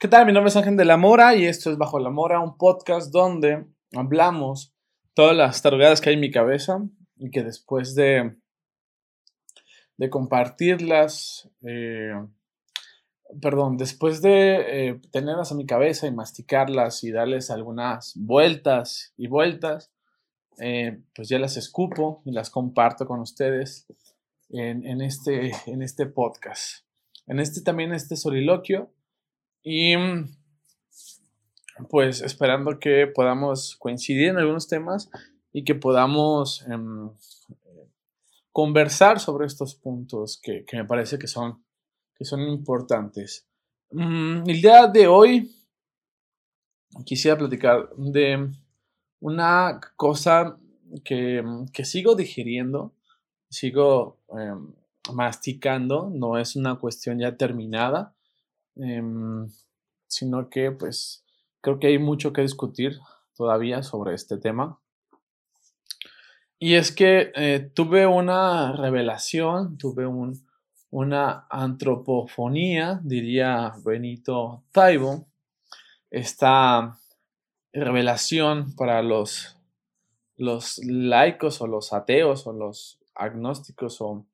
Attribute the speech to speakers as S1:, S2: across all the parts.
S1: ¿Qué tal? Mi nombre es Ángel de la Mora y esto es Bajo la Mora, un podcast donde hablamos todas las tarugadas que hay en mi cabeza y que después de, de compartirlas, eh, perdón, después de eh, tenerlas en mi cabeza y masticarlas y darles algunas vueltas y vueltas, eh, pues ya las escupo y las comparto con ustedes en, en, este, en este podcast. En este también, este soliloquio y pues esperando que podamos coincidir en algunos temas y que podamos em, conversar sobre estos puntos que, me parece que son, que son importantes. Mm, el día de hoy quisiera platicar de una cosa que, sigo digiriendo, sigo em, masticando, no es una cuestión ya terminada, Em, sino que pues creo que hay mucho que discutir todavía sobre este tema. Y es que eh, tuve una revelación, tuve un, una antropofonía, diría Benito Taibo, esta revelación para los, los laicos o los ateos o los agnósticos o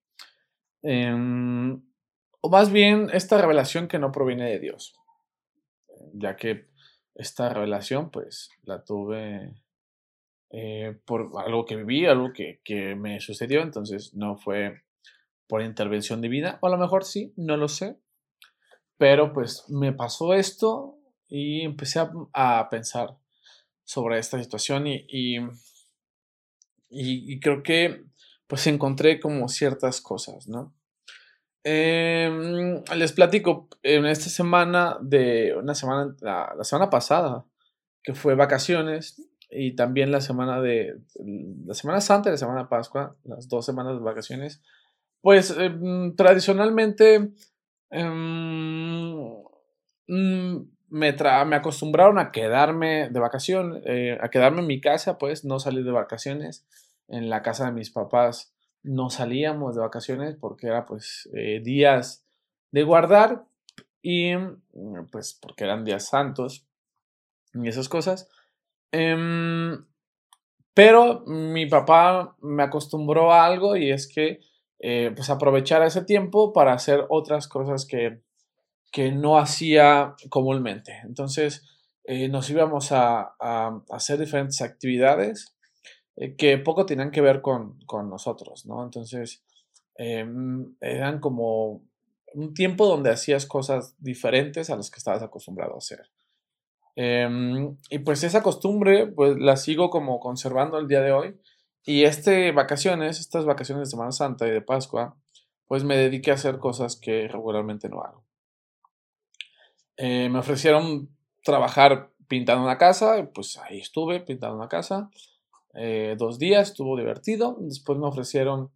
S1: em, o más bien esta revelación que no proviene de Dios, ya que esta revelación pues la tuve eh, por algo que viví, algo que, me sucedió, entonces no fue por intervención divina, o a lo mejor sí, no lo sé, pero pues me pasó esto y empecé a, pensar sobre esta situación y, y, y, creo que pues encontré como ciertas cosas, ¿no? Em, les platico en esta semana de una semana, la, semana pasada, que fue vacaciones, y también la semana de la Semana Santa y la Semana Pascua, las dos semanas de vacaciones, pues em, tradicionalmente em, mm, me, me acostumbraron a quedarme de vacaciones, eh, a quedarme en mi casa, pues no salir de vacaciones en la casa de mis papás no salíamos de vacaciones porque era pues eh, días de guardar y mm, pues porque eran días santos y esas cosas. Em, pero mi papá me acostumbró a algo y es que eh, pues aprovechar ese tiempo para hacer otras cosas que, que no hacía comúnmente. Entonces eh, nos íbamos a, a hacer diferentes actividades eh, que poco tenían que ver con, nosotros, ¿no? Entonces, em, eran como un tiempo donde hacías cosas diferentes a las que estabas acostumbrado a hacer. Em, y pues esa costumbre, pues la sigo como conservando el día de hoy. Y este vacaciones, estas vacaciones de Semana Santa y de Pascua, pues me dediqué a hacer cosas que regularmente no hago. Eh, me ofrecieron trabajar pintando una casa, pues ahí estuve pintando una casa. Eh, dos días, estuvo divertido. Después me ofrecieron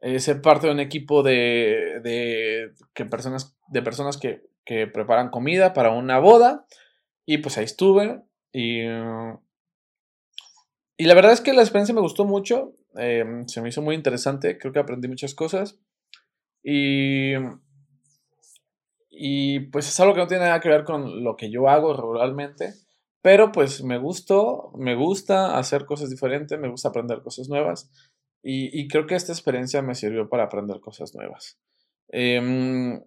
S1: eh, ser parte de un equipo de, de, que personas, de personas que, que, preparan comida para una boda. Y pues ahí estuve. Y, y la verdad es que la experiencia me gustó mucho. Em, se me hizo muy interesante. Creo que aprendí muchas cosas. Y, y pues es algo que no tiene nada que ver con lo que yo hago regularmente. Pero pues me gustó, me gusta hacer cosas diferentes, me gusta aprender cosas nuevas y, creo que esta experiencia me sirvió para aprender cosas nuevas. Em,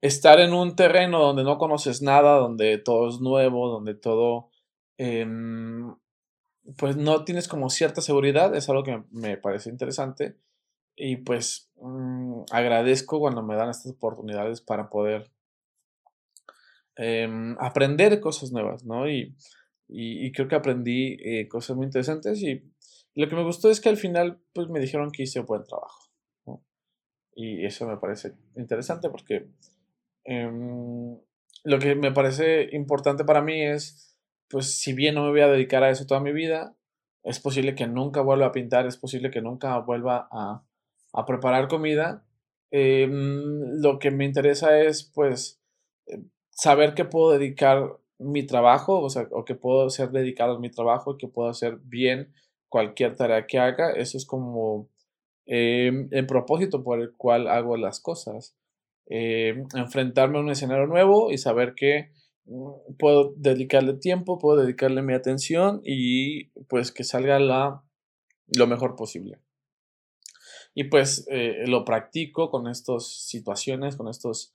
S1: estar en un terreno donde no conoces nada, donde todo es nuevo, donde todo, em, pues no tienes como cierta seguridad, es algo que me parece interesante y pues mm, agradezco cuando me dan estas oportunidades para poder Em, aprender cosas nuevas, ¿no? Y, y, creo que aprendí eh, cosas muy interesantes y lo que me gustó es que al final pues me dijeron que hice un buen trabajo, ¿no? Y eso me parece interesante porque em, lo que me parece importante para mí es, pues si bien no me voy a dedicar a eso toda mi vida, es posible que nunca vuelva a pintar, es posible que nunca vuelva a, a preparar comida. Em, lo que me interesa es pues saber que puedo dedicar mi trabajo, o sea, o que puedo ser dedicado a mi trabajo que puedo hacer bien cualquier tarea que haga, eso es como em, el propósito por el cual hago las cosas. Em, enfrentarme a un escenario nuevo y saber que mm, puedo dedicarle tiempo, puedo dedicarle mi atención y pues que salga la, lo mejor posible. Y pues eh, lo practico con estas situaciones, con estas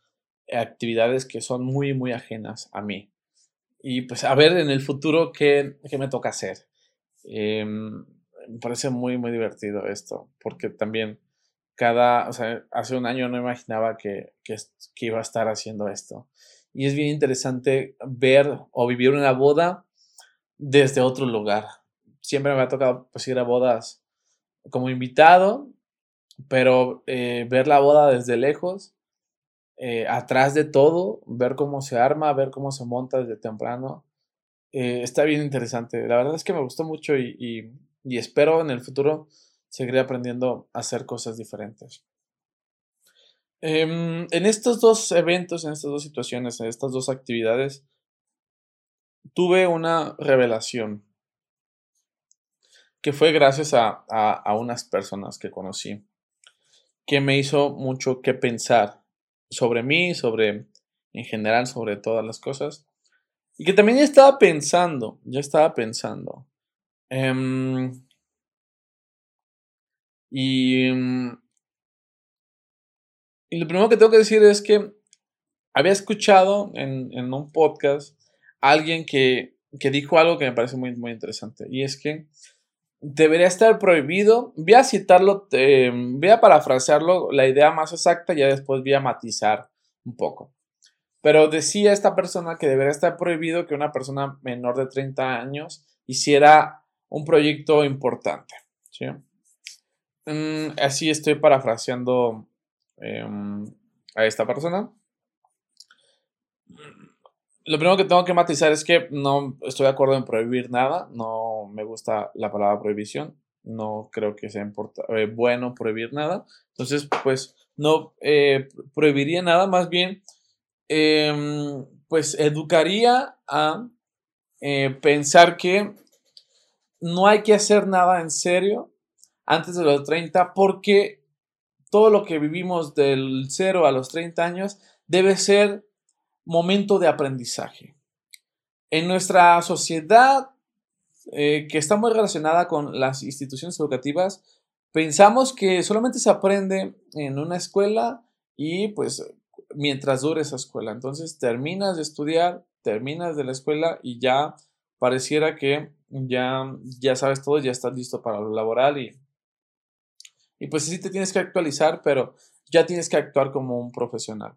S1: actividades que son muy, muy ajenas a mí. Y pues a ver en el futuro qué, qué me toca hacer. Em, me parece muy, muy divertido esto, porque también cada, o sea, hace un año no imaginaba que, que, que, iba a estar haciendo esto. Y es bien interesante ver o vivir una boda desde otro lugar. Siempre me ha tocado pues, ir a bodas como invitado, pero eh, ver la boda desde lejos, eh, atrás de todo, ver cómo se arma, ver cómo se monta desde temprano, eh, está bien interesante. La verdad es que me gustó mucho y, espero en el futuro seguiré aprendiendo a hacer cosas diferentes. Em, en estos dos eventos, en estas dos situaciones, en estas dos actividades, tuve una revelación que fue gracias a, unas personas que conocí, que me hizo mucho que pensar sobre mí, sobre, en general, sobre todas las cosas, y que también ya estaba pensando, ya estaba pensando. Eh, y, y lo primero que tengo que decir es que había escuchado en, en un podcast a alguien que, que, dijo algo que me parece muy, muy interesante. Y es que debería estar prohibido. Voy a citarlo, eh, voy a parafrasearlo, la idea más exacta, ya después voy a matizar un poco. Pero decía esta persona que debería estar prohibido que una persona menor de 30 años hiciera un proyecto importante. ¿sí? Mm, así estoy parafraseando em, a esta persona. Lo primero que tengo que matizar es que no estoy de acuerdo en prohibir nada. No me gusta la palabra prohibición. No creo que sea eh, bueno prohibir nada. Entonces, pues no eh, prohibiría nada. Más bien, em, pues educaría a eh, pensar que no hay que hacer nada en serio antes de los 30 porque todo lo que vivimos del 0 a los 30 años debe ser momento de aprendizaje. En nuestra sociedad, eh, que está muy relacionada con las instituciones educativas, pensamos que solamente se aprende en una escuela y pues mientras dure esa escuela. Entonces terminas de estudiar, terminas de la escuela y ya pareciera que ya, ya sabes todo, ya estás listo para lo laboral y y pues sí te tienes que actualizar, pero ya tienes que actuar como un profesional.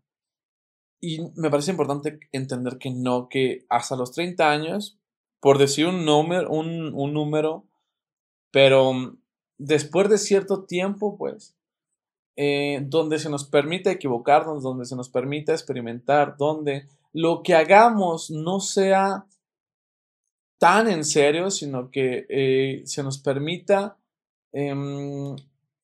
S1: Y me parece importante entender que no, que hasta los 30 años, por decir un número, un, un número, pero mm, después de cierto tiempo, pues, eh, donde se nos permite equivocarnos, donde se nos permite experimentar, donde lo que hagamos no sea tan en serio, sino que eh, se nos permita em,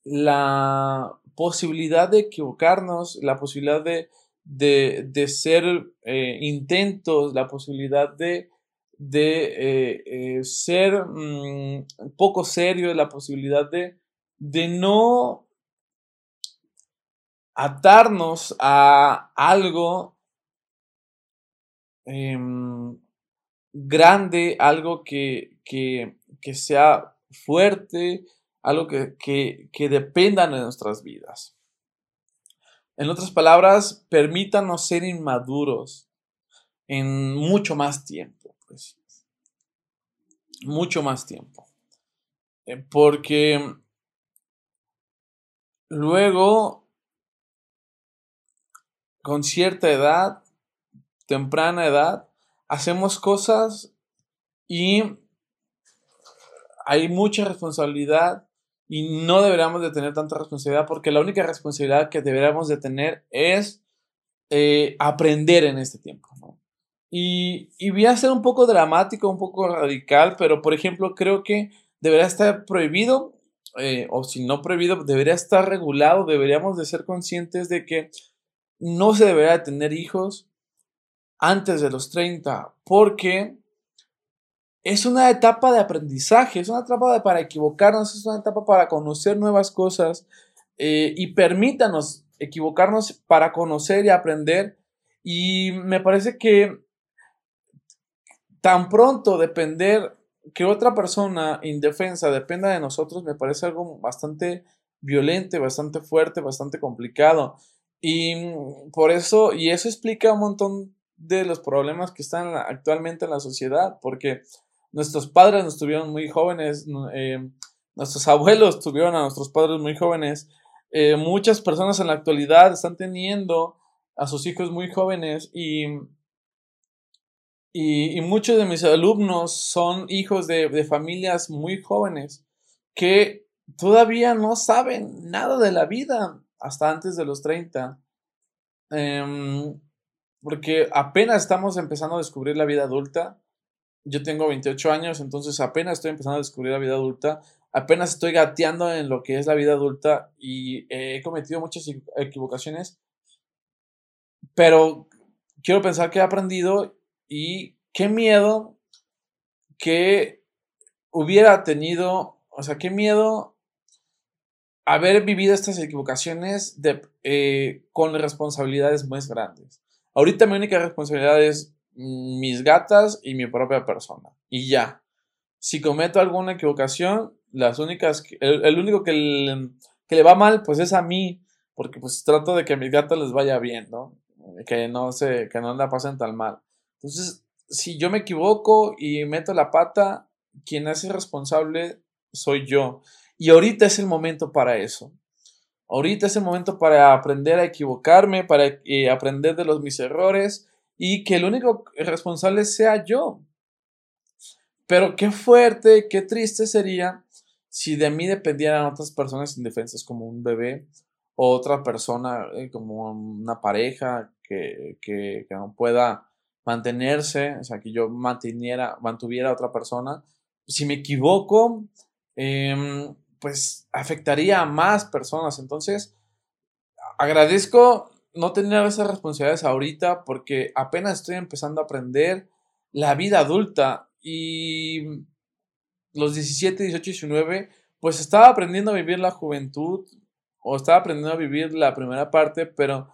S1: la posibilidad de equivocarnos, la posibilidad de, de, ser eh, intentos, la posibilidad de, de eh, eh, ser mm, poco serio, la posibilidad de, de no atarnos a algo em, grande, algo que, que, que sea fuerte, algo que, que, dependan de nuestras vidas. En otras palabras, permítanos ser inmaduros en mucho más tiempo, pues. Mucho más tiempo. Eh, porque luego, con cierta edad, temprana edad, hacemos cosas y hay mucha responsabilidad y no deberíamos de tener tanta responsabilidad porque la única responsabilidad que deberíamos de tener es eh, aprender en este tiempo. Y, y voy a ser un poco dramático, un poco radical, pero por ejemplo creo que debería estar prohibido, eh, o si no prohibido, debería estar regulado, deberíamos de ser conscientes de que no se debería tener hijos antes de los 30, porque es una etapa de aprendizaje, es una etapa para equivocarnos, es una etapa para conocer nuevas cosas eh, y permítanos equivocarnos para conocer y aprender. Y me parece que tan pronto depender que otra persona indefensa dependa de nosotros me parece algo bastante violento, bastante fuerte, bastante complicado. Y por eso, y eso explica un montón de los problemas que están actualmente en la sociedad, porque nuestros padres nos tuvieron muy jóvenes, eh, nuestros abuelos tuvieron a nuestros padres muy jóvenes, eh, muchas personas en la actualidad están teniendo a sus hijos muy jóvenes y, y, muchos de mis alumnos son hijos de, de familias muy jóvenes que todavía no saben nada de la vida hasta antes de los 30. Em, porque apenas estamos empezando a descubrir la vida adulta. Yo tengo 28 años, entonces apenas estoy empezando a descubrir la vida adulta. Apenas estoy gateando en lo que es la vida adulta y he cometido muchas equivocaciones. Pero quiero pensar que he aprendido y qué miedo que hubiera tenido, o sea, qué miedo haber vivido estas equivocaciones de, eh, con responsabilidades muy grandes. Ahorita mi única responsabilidad es mis gatas y mi propia persona. Y ya. Si cometo alguna equivocación, las únicas, el, único que le, que le, va mal, pues es a mí, porque pues trato de que a mis gatas les vaya bien, ¿no? Que no se, que no la pasen tan mal. Entonces, si yo me equivoco y meto la pata, quien es responsable soy yo. Y ahorita es el momento para eso. Ahorita es el momento para aprender a equivocarme, para eh, aprender de los mis errores y que el único responsable sea yo. Pero qué fuerte, qué triste sería si de mí dependieran otras personas indefensas como un bebé o otra persona eh, como una pareja que, que, no pueda mantenerse, o sea, que yo mantuviera a otra persona. Si me equivoco, eh, pues afectaría a más personas. Entonces, agradezco no tener esas responsabilidades ahorita porque apenas estoy empezando a aprender la vida adulta y los 17, 18, 19, pues estaba aprendiendo a vivir la juventud o estaba aprendiendo a vivir la primera parte, pero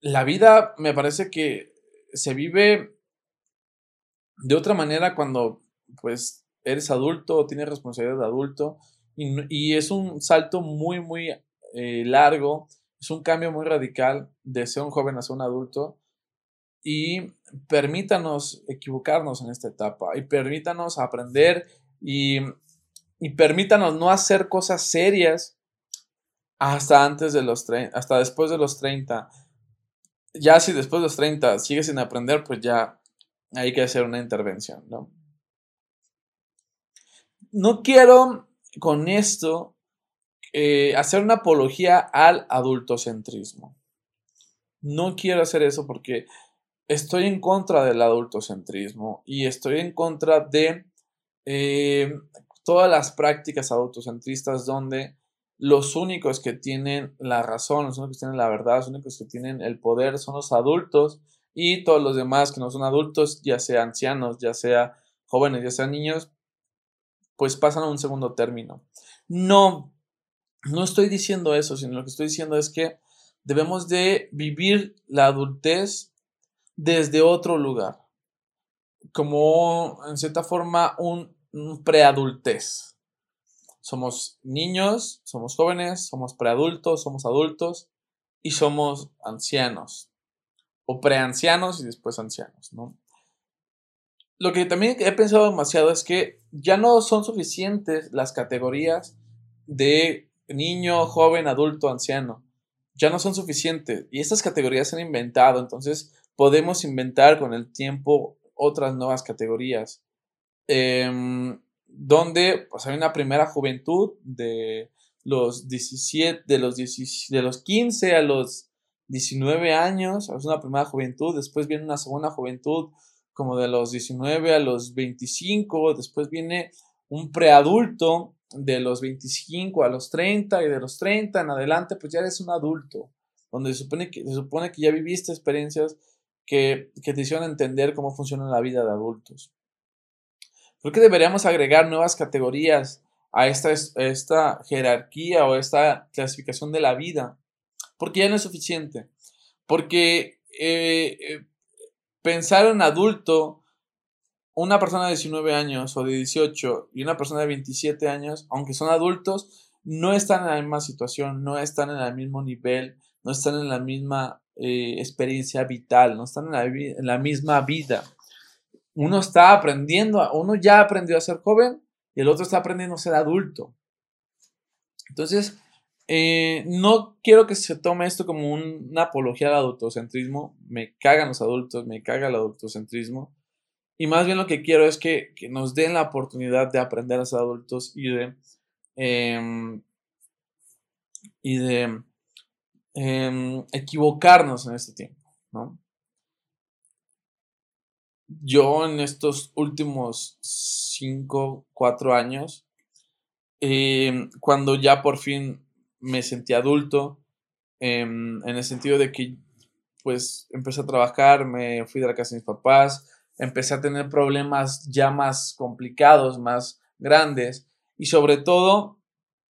S1: la vida me parece que se vive de otra manera cuando pues eres adulto o tienes responsabilidad de adulto y, es un salto muy, muy eh, largo, es un cambio muy radical de ser un joven a ser un adulto. Y permítanos equivocarnos en esta etapa y permítanos aprender y, y permítanos no hacer cosas serias hasta antes de los hasta después de los 30. Ya si después de los 30 sigues sin aprender, pues ya hay que hacer una intervención, ¿no? No quiero con esto eh, hacer una apología al adultocentrismo. No quiero hacer eso porque estoy en contra del adultocentrismo y estoy en contra de eh, todas las prácticas adultocentristas donde los únicos que tienen la razón, los únicos que tienen la verdad, los únicos que tienen el poder son los adultos y todos los demás que no son adultos, ya sea ancianos, ya sea jóvenes, ya sean niños, pues pasan a un segundo término. No, no estoy diciendo eso, sino lo que estoy diciendo es que debemos de vivir la adultez desde otro lugar, como en cierta forma un, preadultez. Somos niños, somos jóvenes, somos preadultos, somos adultos y somos ancianos o preancianos y después ancianos, ¿no? Lo que también he pensado demasiado es que ya no son suficientes las categorías de niño, joven, adulto, anciano. Ya no son suficientes. Y estas categorías se han inventado. Entonces podemos inventar con el tiempo otras nuevas categorías. Em, donde pues, hay una primera juventud de los 17, de los, de los 15 a los 19 años. Es una primera juventud. Después viene una segunda juventud como de los 19 a los 25, después viene un preadulto de los 25 a los 30 y de los 30 en adelante, pues ya eres un adulto, donde se supone que, se supone que ya viviste experiencias que, que te hicieron entender cómo funciona la vida de adultos. ¿Por qué deberíamos agregar nuevas categorías a esta, esta jerarquía o esta clasificación de la vida? Porque ya no es suficiente. Porque eh, eh, pensar en adulto, una persona de 19 años o de 18 y una persona de 27 años, aunque son adultos, no están en la misma situación, no están en el mismo nivel, no están en la misma eh, experiencia vital, no están en la, misma vida. Uno está aprendiendo, uno ya aprendió a ser joven y el otro está aprendiendo a ser adulto. Entonces, eh, no quiero que se tome esto como una apología al adultocentrismo. Me cagan los adultos, me caga el adultocentrismo. Y más bien lo que quiero es que, nos den la oportunidad de aprender a ser adultos y de, em, y de em, equivocarnos en este tiempo, ¿no? Yo en estos últimos 5, 4 años, em, cuando ya por fin me sentí adulto, en el sentido de que pues empecé a trabajar, me fui de la casa de mis papás, empecé a tener problemas ya más complicados, más grandes y sobre todo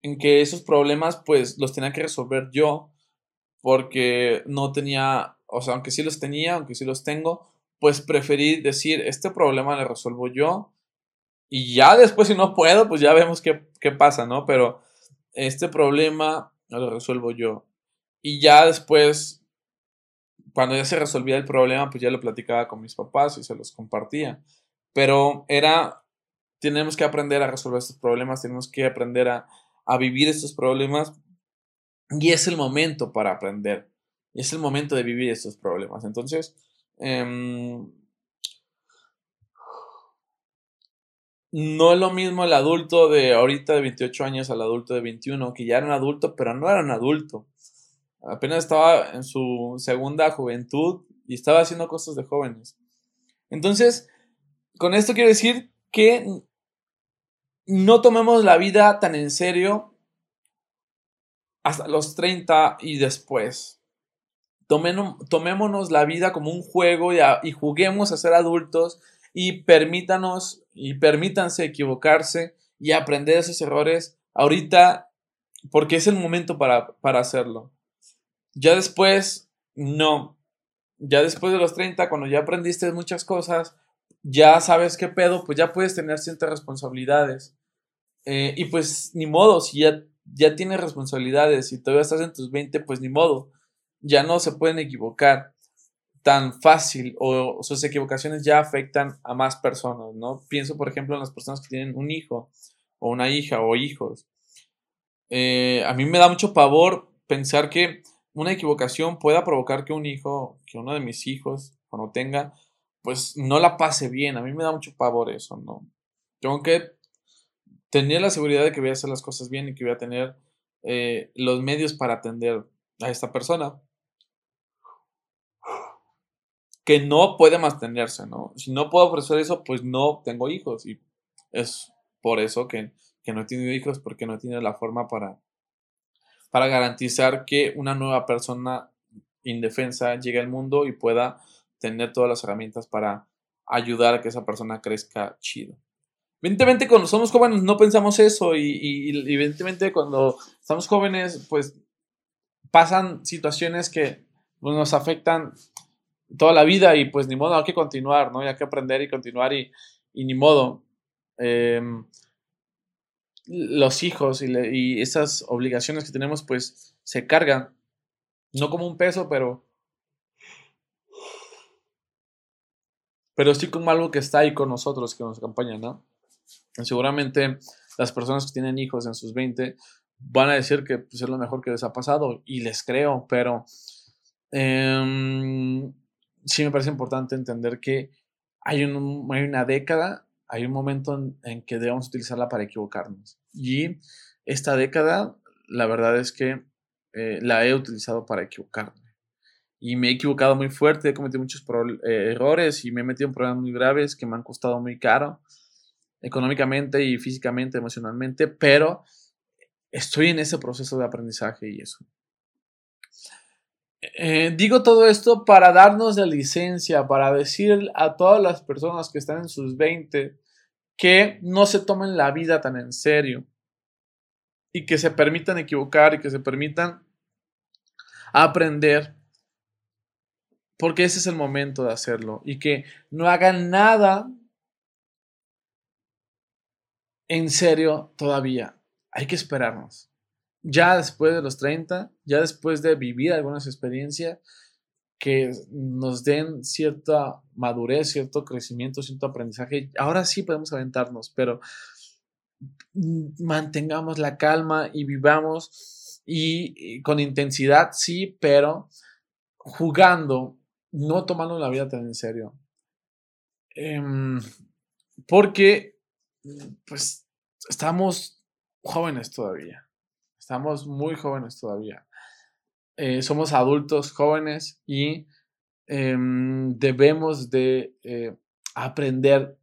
S1: en que esos problemas pues los tenía que resolver yo porque no tenía, o sea, aunque sí los tenía, aunque sí los tengo, pues preferí decir, este problema lo resuelvo yo y ya después si no puedo, pues ya vemos qué, qué pasa, ¿no? Pero este problema lo resuelvo yo. Y ya después cuando ya se resolvía el problema, pues ya lo platicaba con mis papás y se los compartía. Pero era, tenemos que aprender a resolver estos problemas, tenemos que aprender a, vivir estos problemas y es el momento para aprender. Es el momento de vivir estos problemas. Entonces, em, no es lo mismo el adulto de ahorita de 28 años al adulto de 21, que ya era un adulto, pero no era un adulto apenas estaba en su segunda juventud y estaba haciendo cosas de jóvenes. Entonces, con esto quiero decir que no tomemos la vida tan en serio hasta los 30 y después. tomémonos la vida como un juego y, y, juguemos a ser adultos y permítanos y permítanse equivocarse y aprender esos errores ahorita porque es el momento para, para hacerlo. Ya después, no. Ya después de los 30, cuando ya aprendiste muchas cosas, ya sabes qué pedo, pues ya puedes tener ciertas responsabilidades. Eh, y pues ni modo, si ya, ya tienes responsabilidades y todavía estás en tus 20, pues ni modo. Ya no se pueden equivocar tan fácil o, sus equivocaciones ya afectan a más personas, ¿no? Pienso, por ejemplo, en las personas que tienen un hijo o una hija o hijos. Eh, a mí me da mucho pavor pensar que una equivocación pueda provocar que un hijo, que uno de mis hijos, cuando tenga, pues no la pase bien. A mí me da mucho pavor eso, ¿no? Tengo que tener la seguridad de que voy a hacer las cosas bien y que voy a tener eh, los medios para atender a esta persona que no puede mantenerse, ¿no? Si no puedo ofrecer eso, pues no tengo hijos y es por eso que, que no he tenido hijos, porque no he tenido la forma para, para garantizar que una nueva persona indefensa llegue al mundo y pueda tener todas las herramientas para ayudar a que esa persona crezca chido. Evidentemente cuando somos jóvenes no pensamos eso y, evidentemente cuando estamos jóvenes pues pasan situaciones que pues, nos afectan toda la vida y pues ni modo, hay que continuar, ¿no? Hay que aprender y continuar y, ni modo. Em, los hijos y, esas obligaciones que tenemos, pues se cargan, no como un peso, pero, pero sí como algo que está ahí con nosotros, que nos acompaña, ¿no? seguramente las personas que tienen hijos en sus 20 van a decir que pues, es lo mejor que les ha pasado y les creo, pero em, sí me parece importante entender que hay, hay una década hay un momento en, que debemos utilizarla para equivocarnos. Y esta década, la verdad es que eh, la he utilizado para equivocarme. Y me he equivocado muy fuerte, he cometido muchos eh, errores y me he metido en problemas muy graves que me han costado muy caro, económicamente y físicamente, emocionalmente, pero estoy en ese proceso de aprendizaje y eso. Eh, digo todo esto para darnos la licencia, para decir a todas las personas que están en sus 20 que no se tomen la vida tan en serio y que se permitan equivocar y que se permitan aprender, porque ese es el momento de hacerlo y que no hagan nada en serio todavía. Hay que esperarnos. Ya después de los 30, ya después de vivir algunas experiencias que nos den cierta madurez, cierto crecimiento, cierto aprendizaje, ahora sí podemos aventarnos, pero mantengamos la calma y vivamos y, con intensidad, sí, pero jugando, no tomando la vida tan en serio. Em, porque, pues, estamos jóvenes todavía. Estamos muy jóvenes todavía. Eh, somos adultos jóvenes y em, debemos de eh, aprender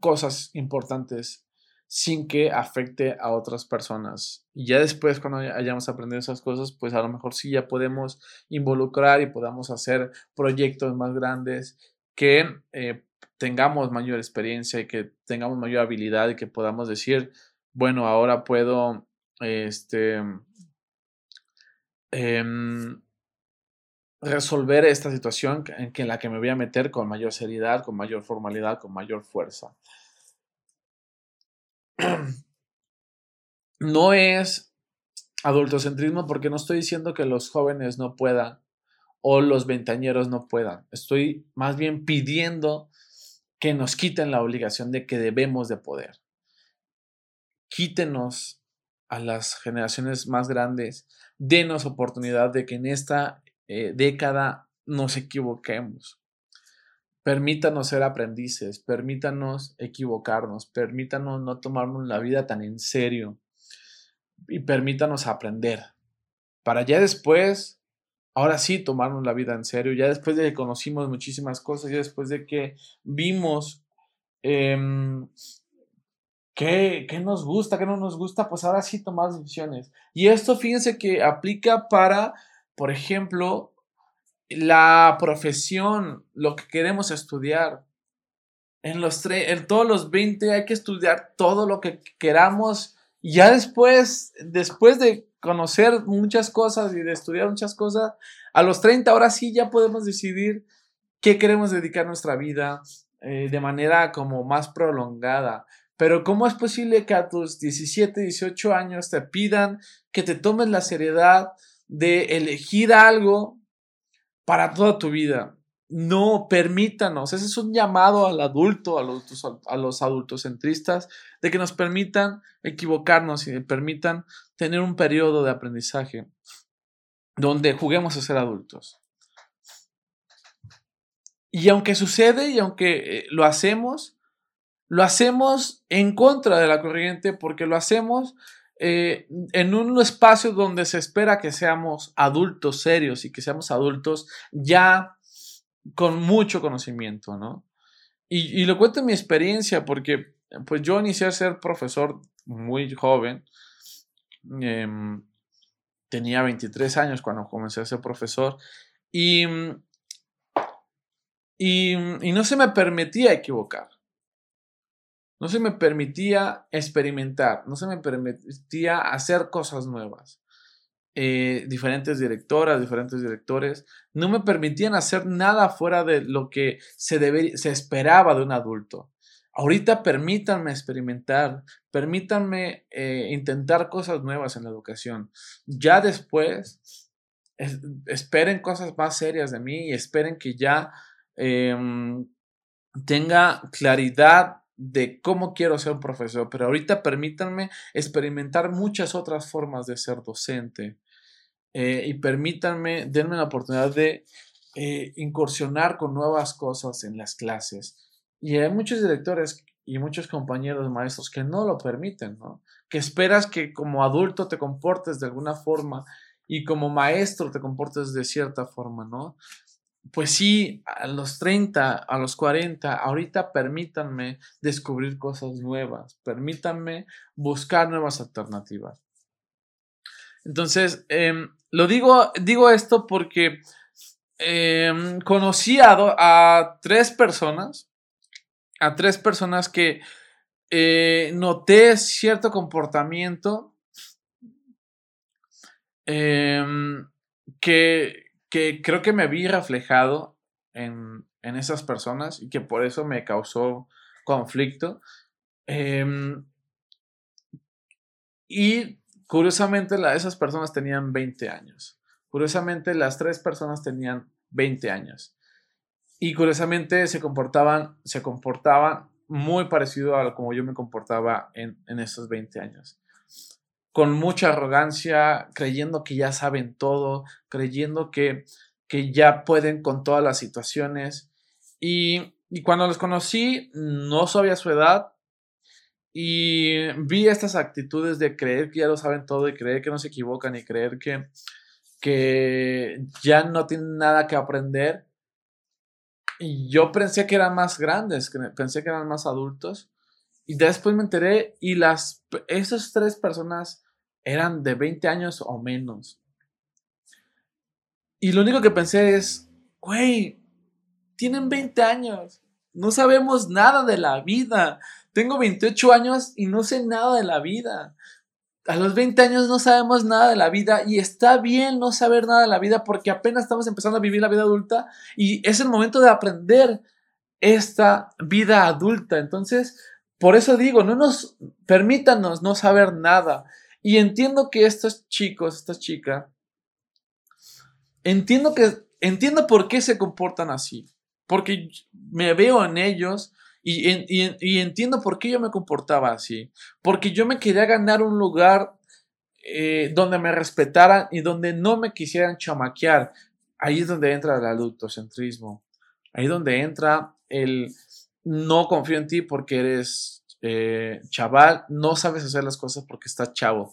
S1: cosas importantes sin que afecte a otras personas. Y ya después, cuando hayamos aprendido esas cosas, pues a lo mejor sí ya podemos involucrar y podamos hacer proyectos más grandes que eh, tengamos mayor experiencia y que tengamos mayor habilidad y que podamos decir, bueno, ahora puedo, este, em, resolver esta situación en, en la que me voy a meter con mayor seriedad, con mayor formalidad, con mayor fuerza. no es adultocentrismo porque no estoy diciendo que los jóvenes no puedan o los ventañeros no puedan. Estoy más bien pidiendo que nos quiten la obligación de que debemos de poder. Quítenos a las generaciones más grandes, denos oportunidad de que en esta eh, década nos equivoquemos. Permítanos ser aprendices, permítanos equivocarnos, permítanos no tomarnos la vida tan en serio y permítanos aprender para ya después, ahora sí, tomarnos la vida en serio, ya después de que conocimos muchísimas cosas, ya después de que vimos em, qué, qué nos gusta, qué no nos gusta, pues ahora sí tomar decisiones. Y esto, fíjense que aplica para, por ejemplo, la profesión, lo que queremos estudiar. En, los en todos los 20 hay que estudiar todo lo que queramos. Y ya después, después de conocer muchas cosas y de estudiar muchas cosas, a los 30 ahora sí ya podemos decidir qué queremos dedicar nuestra vida eh, de manera como más prolongada. Pero ¿cómo es posible que a tus 17, 18 años te pidan que te tomes la seriedad de elegir algo para toda tu vida. No, permítanos. Ese es un llamado al adulto, a los, a los adultocentristas, de que nos permitan equivocarnos y permitan tener un periodo de aprendizaje donde juguemos a ser adultos. Y aunque sucede y aunque eh, lo hacemos, lo hacemos en contra de la corriente porque lo hacemos eh, en un espacio donde se espera que seamos adultos serios y que seamos adultos ya con mucho conocimiento, ¿no? Y, lo cuento en mi experiencia porque pues yo inicié a ser profesor muy joven. Em, tenía 23 años cuando comencé a ser profesor y, y no se me permitía equivocar. No se me permitía experimentar, no se me permitía hacer cosas nuevas. Eh, diferentes directoras, diferentes directores, no me permitían hacer nada fuera de lo que se, se esperaba de un adulto. Ahorita permítanme experimentar, permítanme eh, intentar cosas nuevas en la educación. Ya después, esperen cosas más serias de mí y esperen que ya em, tenga claridad de cómo quiero ser un profesor, pero ahorita permítanme experimentar muchas otras formas de ser docente eh, y permítanme, denme la oportunidad de eh, incursionar con nuevas cosas en las clases. Y hay muchos directores y muchos compañeros maestros que no lo permiten, ¿no? Que esperas que como adulto te comportes de alguna forma y como maestro te comportes de cierta forma, ¿no? Pues sí, a los 30, a los 40, ahorita permítanme descubrir cosas nuevas, permítanme buscar nuevas alternativas. Entonces, em, lo digo, digo esto porque em, conocí a, tres personas, a tres personas que eh, noté cierto comportamiento em, que, que creo que me vi reflejado en, esas personas y que por eso me causó conflicto. Em, Y curiosamente esas personas tenían 20 años. Curiosamente las tres personas tenían 20 años. Y curiosamente se comportaban, se comportaban muy parecido a como yo me comportaba en, en esos 20 años. Con mucha arrogancia, creyendo que ya saben todo, creyendo que, que ya pueden con todas las situaciones. Y, y cuando los conocí, no sabía su edad, y vi estas actitudes de creer que ya lo saben todo y creer que no se equivocan y creer que, que ya no tienen nada que aprender. Y yo pensé que eran más grandes, pensé que eran más adultos. Y después me enteré y las, esas tres personas eran de 20 años o menos. Y lo único que pensé es, güey, tienen 20 años, no sabemos nada de la vida, tengo 28 años y no sé nada de la vida. A los 20 años no sabemos nada de la vida y está bien no saber nada de la vida porque apenas estamos empezando a vivir la vida adulta y es el momento de aprender esta vida adulta. Entonces, por eso digo, no nos permítanos no saber nada. Y entiendo que estos chicos, esta chica, entiendo que entiendo por qué se comportan así, porque me veo en ellos y, entiendo por qué yo me comportaba así. Porque yo me quería ganar un lugar eh, donde me respetaran y donde no me quisieran chamaquear. Ahí es donde entra el adultocentrismo. Ahí es donde entra el no confío en ti porque eres eh, chaval, no sabes hacer las cosas porque estás chavo.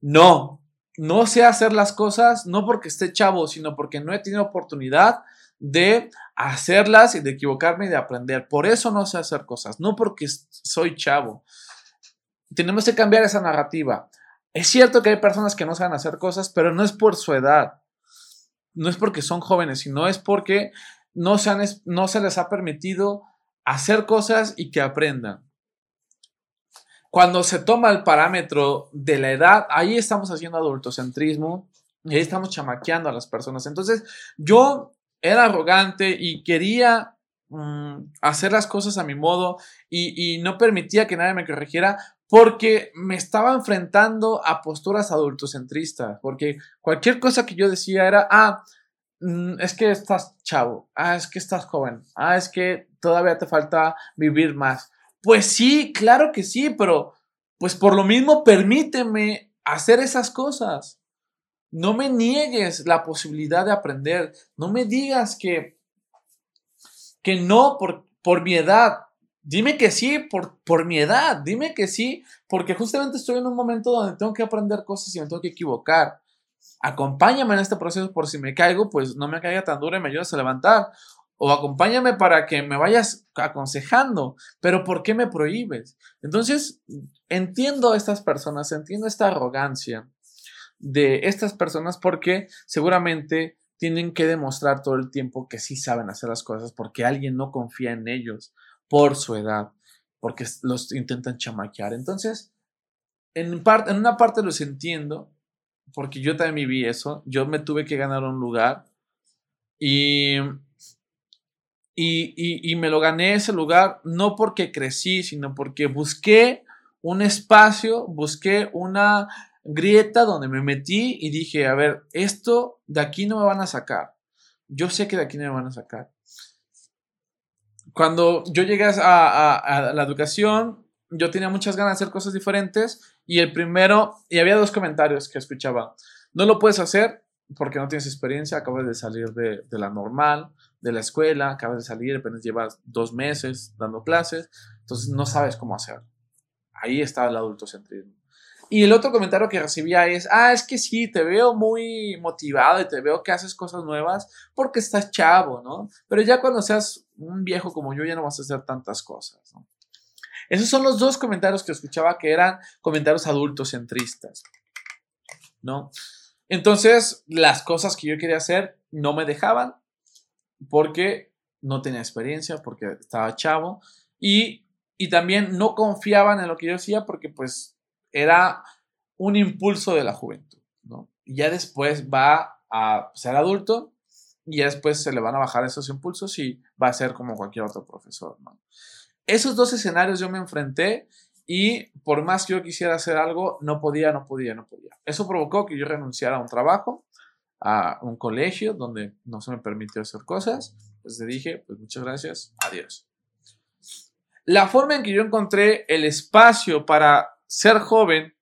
S1: No, no sé hacer las cosas no porque esté chavo, sino porque no he tenido oportunidad de hacerlas y de equivocarme y de aprender. Por eso no sé hacer cosas, no porque soy chavo. Tenemos que cambiar esa narrativa. Es cierto que hay personas que no saben hacer cosas, pero no es por su edad. No es porque son jóvenes, sino es porque no se, no se les ha permitido hacer cosas y que aprendan. Cuando se toma el parámetro de la edad, ahí estamos haciendo adultocentrismo y ahí estamos chamaqueando a las personas. Entonces, yo era arrogante y quería mm, hacer las cosas a mi modo y, no permitía que nadie me corrigiera porque me estaba enfrentando a posturas adultocentristas, porque cualquier cosa que yo decía era, ah, mm, es que estás chavo, ah, es que estás joven, ah, es que todavía te falta vivir más. Pues sí, claro que sí, pero pues por lo mismo permíteme hacer esas cosas. No me niegues la posibilidad de aprender. No me digas que, que no por, por mi edad. Dime que sí por, por mi edad. Dime que sí porque justamente estoy en un momento donde tengo que aprender cosas y me tengo que equivocar. Acompáñame en este proceso por si me caigo, pues no me caiga tan duro y me ayudas a levantar. O acompáñame para que me vayas aconsejando. Pero ¿por qué me prohíbes? Entonces, entiendo a estas personas, entiendo esta arrogancia de estas personas porque seguramente tienen que demostrar todo el tiempo que sí saben hacer las cosas porque alguien no confía en ellos por su edad, porque los intentan chamaquear. Entonces, en, en una parte los entiendo, porque yo también viví eso, yo me tuve que ganar un lugar y, y, y me lo gané ese lugar no porque crecí, sino porque busqué un espacio, busqué una grieta donde me metí y dije, a ver, esto de aquí no me van a sacar. Yo sé que de aquí no me van a sacar. Cuando yo llegué a, la educación, yo tenía muchas ganas de hacer cosas diferentes y el primero, y había dos comentarios que escuchaba, no lo puedes hacer porque no tienes experiencia, acabas de salir de, la normal, de la escuela, acabas de salir, apenas llevas dos meses dando clases, entonces no sabes cómo hacer. Ahí está el adultocentrismo. Y el otro comentario que recibía es, ah, es que sí, te veo muy motivado y te veo que haces cosas nuevas porque estás chavo, ¿no? Pero ya cuando seas un viejo como yo ya no vas a hacer tantas cosas, ¿no? Esos son los dos comentarios que escuchaba que eran comentarios adultos centristas, ¿no? Entonces, las cosas que yo quería hacer no me dejaban porque no tenía experiencia, porque estaba chavo y, y también no confiaban en lo que yo hacía porque pues era un impulso de la juventud, ¿no? Ya después va a ser adulto y ya después se le van a bajar esos impulsos y va a ser como cualquier otro profesor, ¿no? Esos dos escenarios yo me enfrenté y por más que yo quisiera hacer algo, no podía, no podía, no podía. Eso provocó que yo renunciara a un trabajo, a un colegio donde no se me permitió hacer cosas. Pues le dije, pues muchas gracias, adiós. La forma en que yo encontré el espacio para ser joven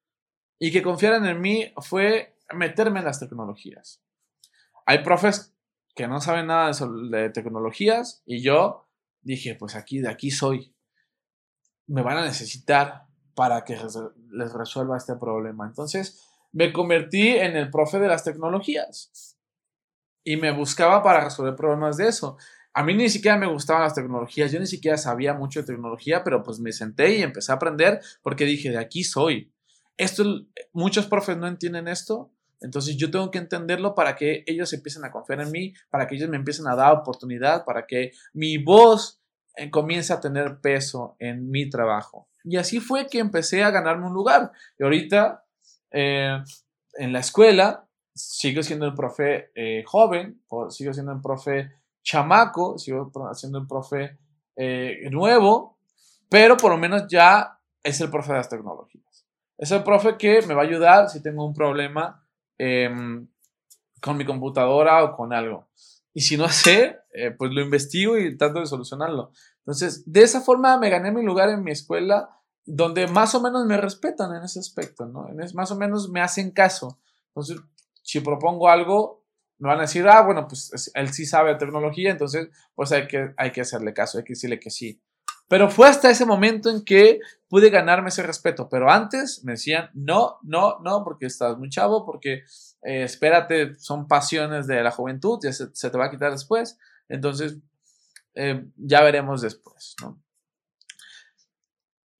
S1: y que confiaran en mí fue meterme en las tecnologías. Hay profes que no saben nada de, tecnologías y yo dije, pues aquí, de aquí soy. Me van a necesitar para que les resuelva este problema. Entonces me convertí en el profe de las tecnologías y me buscaba para resolver problemas de eso. A mí ni siquiera me gustaban las tecnologías, yo ni siquiera sabía mucho de tecnología, pero pues me senté y empecé a aprender porque dije, de aquí soy. Esto, muchos profes no entienden esto, entonces yo tengo que entenderlo para que ellos empiecen a confiar en mí, para que ellos me empiecen a dar oportunidad, para que mi voz eh, comience a tener peso en mi trabajo. Y así fue que empecé a ganarme un lugar. Y ahorita eh, en la escuela sigo siendo el profe eh, joven, sigo siendo el profe chamaco, sigo siendo el profe nuevo, pero por lo menos ya es el profe de las tecnologías. Es el profe que me va a ayudar si tengo un problema Em, con mi computadora o con algo. Y si no sé, eh, pues lo investigo y trato de solucionarlo. Entonces, de esa forma me gané mi lugar en mi escuela, donde más o menos me respetan en ese aspecto, ¿no? Es, más o menos me hacen caso. Entonces, si propongo algo, me van a decir, ah, bueno, pues él sí sabe de tecnología, entonces, pues hay que, hay que hacerle caso, hay que decirle que sí. Pero fue hasta ese momento en que pude ganarme ese respeto. Pero antes me decían, no, no, no, porque estás muy chavo, porque eh, espérate, son pasiones de la juventud, ya se, te va a quitar después. Entonces, eh, ya veremos después, ¿no?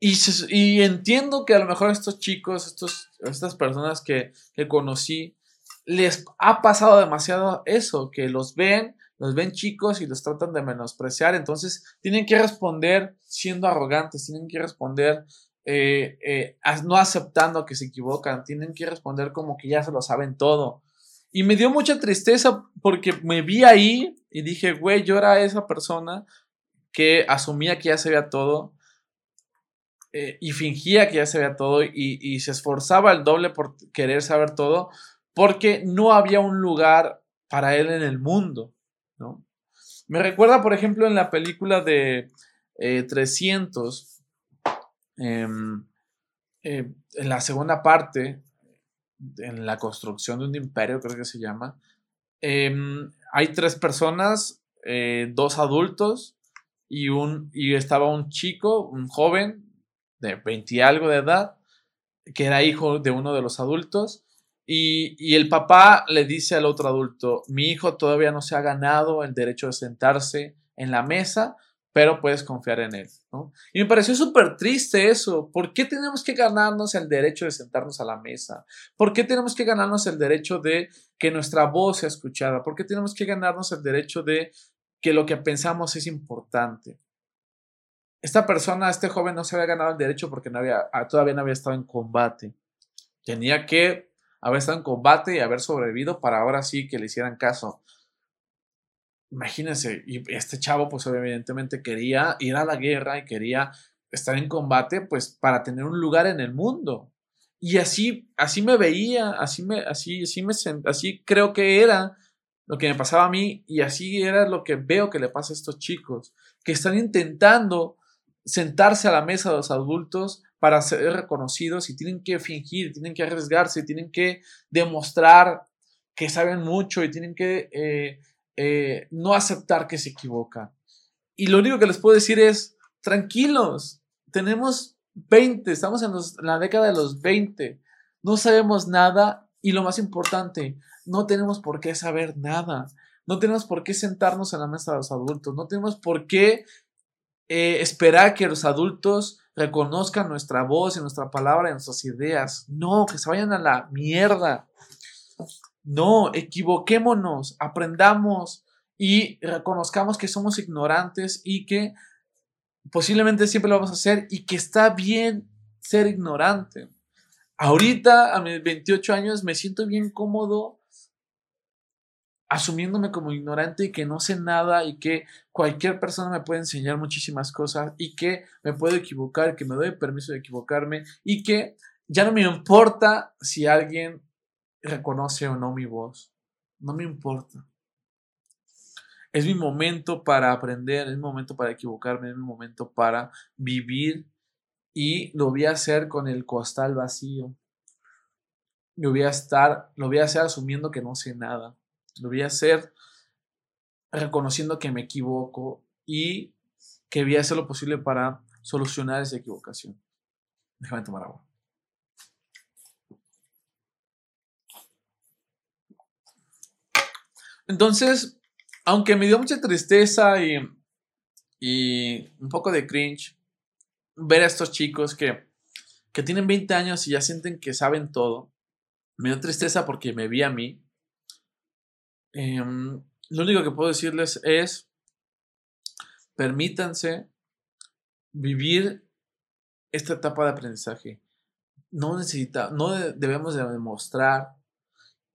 S1: Y, entiendo que a lo mejor estos chicos, estos, estas personas que, que conocí, les ha pasado demasiado eso, que los ven los ven chicos y los tratan de menospreciar, entonces tienen que responder siendo arrogantes, tienen que responder eh, eh, no aceptando que se equivocan, tienen que responder como que ya se lo saben todo. Y me dio mucha tristeza porque me vi ahí y dije, güey, yo era esa persona que asumía que ya sabía todo eh, y fingía que ya sabía todo y, se esforzaba el doble por querer saber todo porque no había un lugar para él en el mundo. Me recuerda, por ejemplo, en la película de 300, eh, em, eh, en la segunda parte, en la construcción de un imperio, creo que se llama, em, hay tres personas, eh, dos adultos y, un, y estaba un chico, un joven de 20 y algo de edad, que era hijo de uno de los adultos, y, el papá le dice al otro adulto, mi hijo todavía no se ha ganado el derecho de sentarse en la mesa, pero puedes confiar en él. Y me pareció súper triste eso. ¿Por qué tenemos que ganarnos el derecho de sentarnos a la mesa? ¿Por qué tenemos que ganarnos el derecho de que nuestra voz sea escuchada? ¿Por qué tenemos que ganarnos el derecho de que lo que pensamos es importante? Esta persona, este joven, no se había ganado el derecho porque no había, todavía no había estado en combate. Tenía que haber estado en combate y haber sobrevivido para ahora sí que le hicieran caso. Imagínense, y este chavo pues evidentemente quería ir a la guerra y quería estar en combate pues para tener un lugar en el mundo. Y así, así me veía, así me, así, así me, así creo que era lo que me pasaba a mí y así era lo que veo que le pasa a estos chicos, que están intentando sentarse a la mesa de los adultos para ser reconocidos y tienen que fingir, tienen que arriesgarse, tienen que demostrar que saben mucho y tienen que eh, eh, no aceptar que se equivocan. Y lo único que les puedo decir es, tranquilos, tenemos 20, estamos en, la década de los 20, no sabemos nada y lo más importante, no tenemos por qué saber nada. No tenemos por qué sentarnos en la mesa de los adultos, no tenemos por qué eh, esperar que los adultos reconozcan nuestra voz y nuestra palabra y nuestras ideas. No, que se vayan a la mierda. No, equivoquémonos, aprendamos y reconozcamos que somos ignorantes y que posiblemente siempre lo vamos a hacer y que está bien ser ignorante. Ahorita, a mis 28 años, me siento bien cómodo asumiéndome como ignorante y que no sé nada y que cualquier persona me puede enseñar muchísimas cosas y que me puedo equivocar, que me doy permiso de equivocarme y que ya no me importa si alguien reconoce o no mi voz. No me importa. Es mi momento para aprender, es mi momento para equivocarme, es mi momento para vivir y lo voy a hacer con el costal vacío. Lo voy a estar, lo voy a hacer asumiendo que no sé nada. Lo voy a hacer reconociendo que me equivoco y que voy a hacer lo posible para solucionar esa equivocación. Déjame tomar agua. Entonces, aunque me dio mucha tristeza y, y un poco de cringe ver a estos chicos que, que tienen 20 años y ya sienten que saben todo, me dio tristeza porque me vi a mí Em, lo único que puedo decirles es, permítanse vivir esta etapa de aprendizaje. No necesita, no debemos de demostrar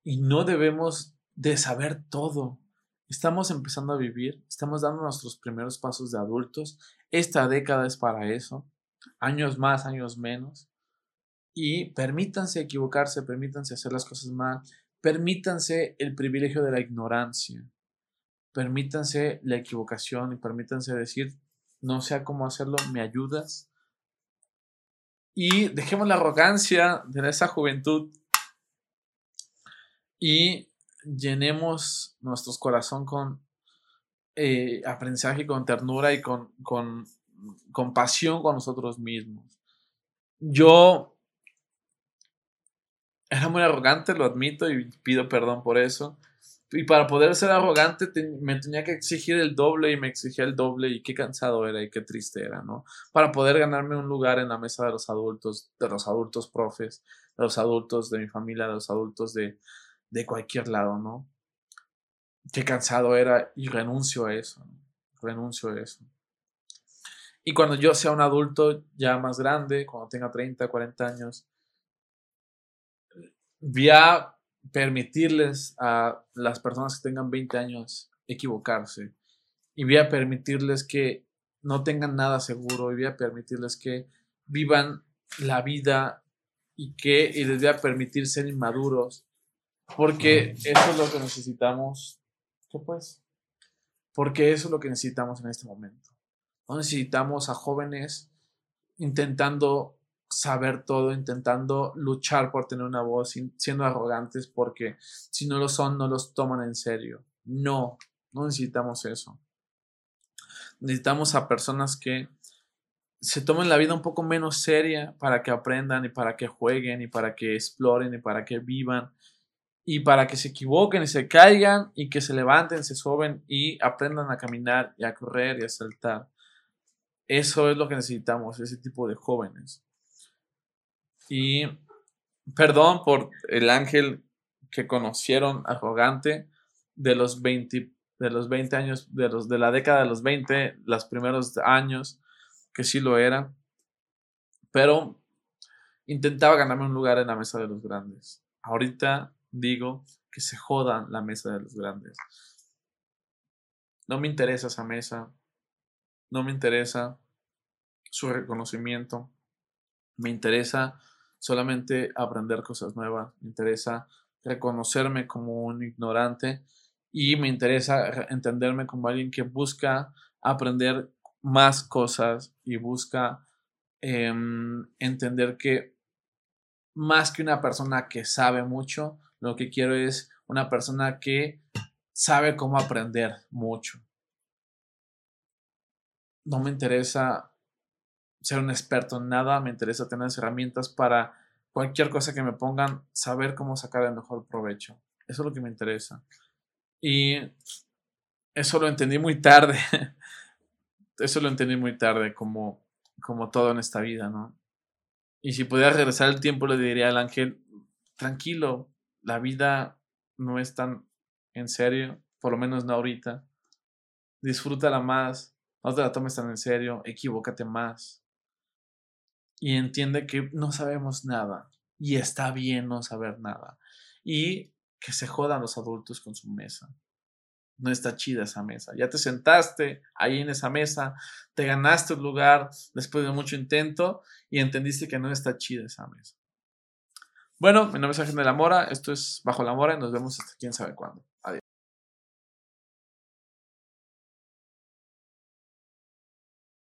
S1: y no debemos de saber todo. Estamos empezando a vivir, estamos dando nuestros primeros pasos de adultos. Esta década es para eso. Años más, años menos. Y permítanse equivocarse, permítanse hacer las cosas mal, Permítanse el privilegio de la ignorancia. Permítanse la equivocación y permítanse decir, no sé cómo hacerlo, ¿me ayudas? Y dejemos la arrogancia de esa juventud y llenemos nuestro corazón con eh, aprendizaje, con ternura y con, con compasión con nosotros mismos. Yo era muy arrogante, lo admito y pido perdón por eso. Y para poder ser arrogante me tenía que exigir el doble y me exigía el doble y qué cansado era y qué triste era, ¿no? Para poder ganarme un lugar en la mesa de los adultos, de los adultos profes, de los adultos de mi familia, de los adultos de, de cualquier lado, ¿no? Qué cansado era y renuncio a eso, renuncio a eso. Y cuando yo sea un adulto ya más grande, cuando tenga 30, 40 años, voy a permitirles a las personas que tengan 20 años equivocarse y voy a permitirles que no tengan nada seguro y voy a permitirles que vivan la vida y que y les voy a permitir ser inmaduros porque eso es lo que necesitamos ¿qué pues? porque eso es lo que necesitamos en este momento no necesitamos a jóvenes intentando saber todo, intentando luchar por tener una voz, siendo arrogantes, porque si no lo son, no los toman en serio. No, no necesitamos eso. Necesitamos a personas que se tomen la vida un poco menos seria para que aprendan y para que jueguen y para que exploren y para que vivan y para que se equivoquen y se caigan y que se levanten, se suben y aprendan a caminar y a correr y a saltar. Eso es lo que necesitamos, ese tipo de jóvenes. Y perdón por el ángel que conocieron arrogante de los 20, de los 20 años, de, los, de la década de los 20, los primeros años, que sí lo era. Pero intentaba ganarme un lugar en la mesa de los grandes. Ahorita digo que se jodan la mesa de los grandes. No me interesa esa mesa. No me interesa su reconocimiento. Me interesa solamente aprender cosas nuevas, me interesa reconocerme como un ignorante y me interesa entenderme como alguien que busca aprender más cosas y busca em, entender que más que una persona que sabe mucho, lo que quiero es una persona que sabe cómo aprender mucho. No me interesa ser un experto en nada, me interesa tener herramientas para cualquier cosa que me pongan, saber cómo sacar el mejor provecho. Eso es lo que me interesa. Y eso lo entendí muy tarde. Eso lo entendí muy tarde, como, como todo en esta vida, ¿no? Y si pudiera regresar el tiempo, le diría al ángel, tranquilo, la vida no es tan en serio, por lo menos no ahorita. Disfrútala más, no te la tomes tan en serio, equivócate más y entiende que no sabemos nada y está bien no saber nada y que se jodan los adultos con su mesa. no está chida esa mesa. Ya te sentaste ahí en esa mesa, te ganaste un lugar después de mucho intento y entendiste que no está chida esa mesa. Bueno, mi nombre es Ángel de la Mora, esto es Bajo la Mora y nos vemos hasta quién sabe cuándo.